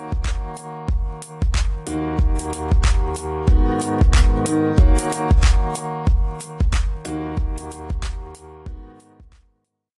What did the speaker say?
you